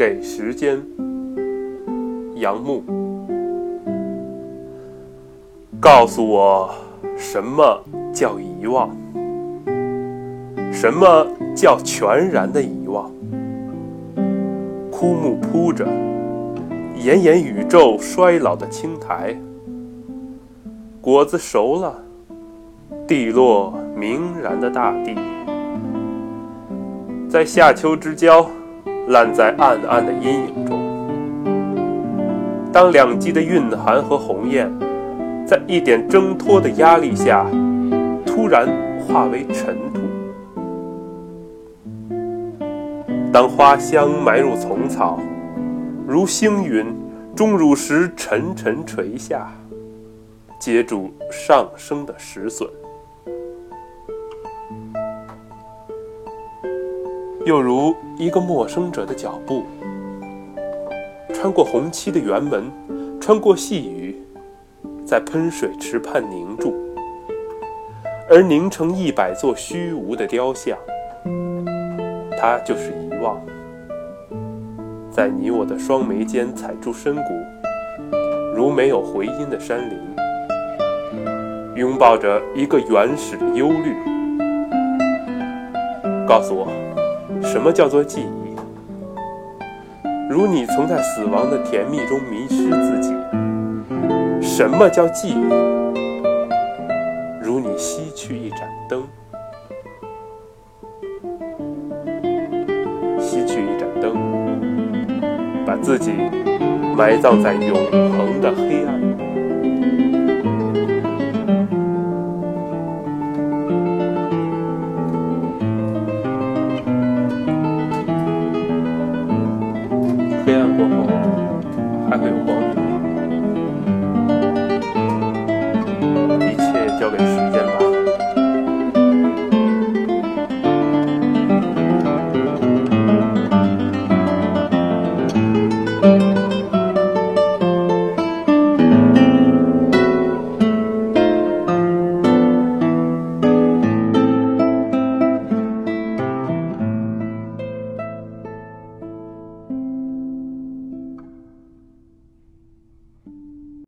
给时间。杨牧，告诉我，什么叫遗忘？什么叫全然的遗忘？枯木铺着，炎炎宇宙衰老的青苔，果子熟了，地落明然的大地，在夏秋之交，烂在暗暗的阴影中。当两极的蕴含和鸿雁，在一点挣脱的压力下，突然化为尘土；当花香埋入丛草，如星云钟乳石沉沉垂下，接住上升的石笋；又如一个陌生者的脚步。穿过红漆的园门，穿过细雨，在喷水池畔凝住，而凝成一百座虚无的雕像。它就是遗忘，在你我的双眉间踩出深谷，如没有回音的山林，拥抱着一个原始的忧虑。告诉我，什么叫做记忆？如你曾在死亡的甜蜜中迷失自己，什么叫记忆？如你熄去一盏灯，熄去一盏灯，把自己埋葬在永恒的黑暗。过后还会有光明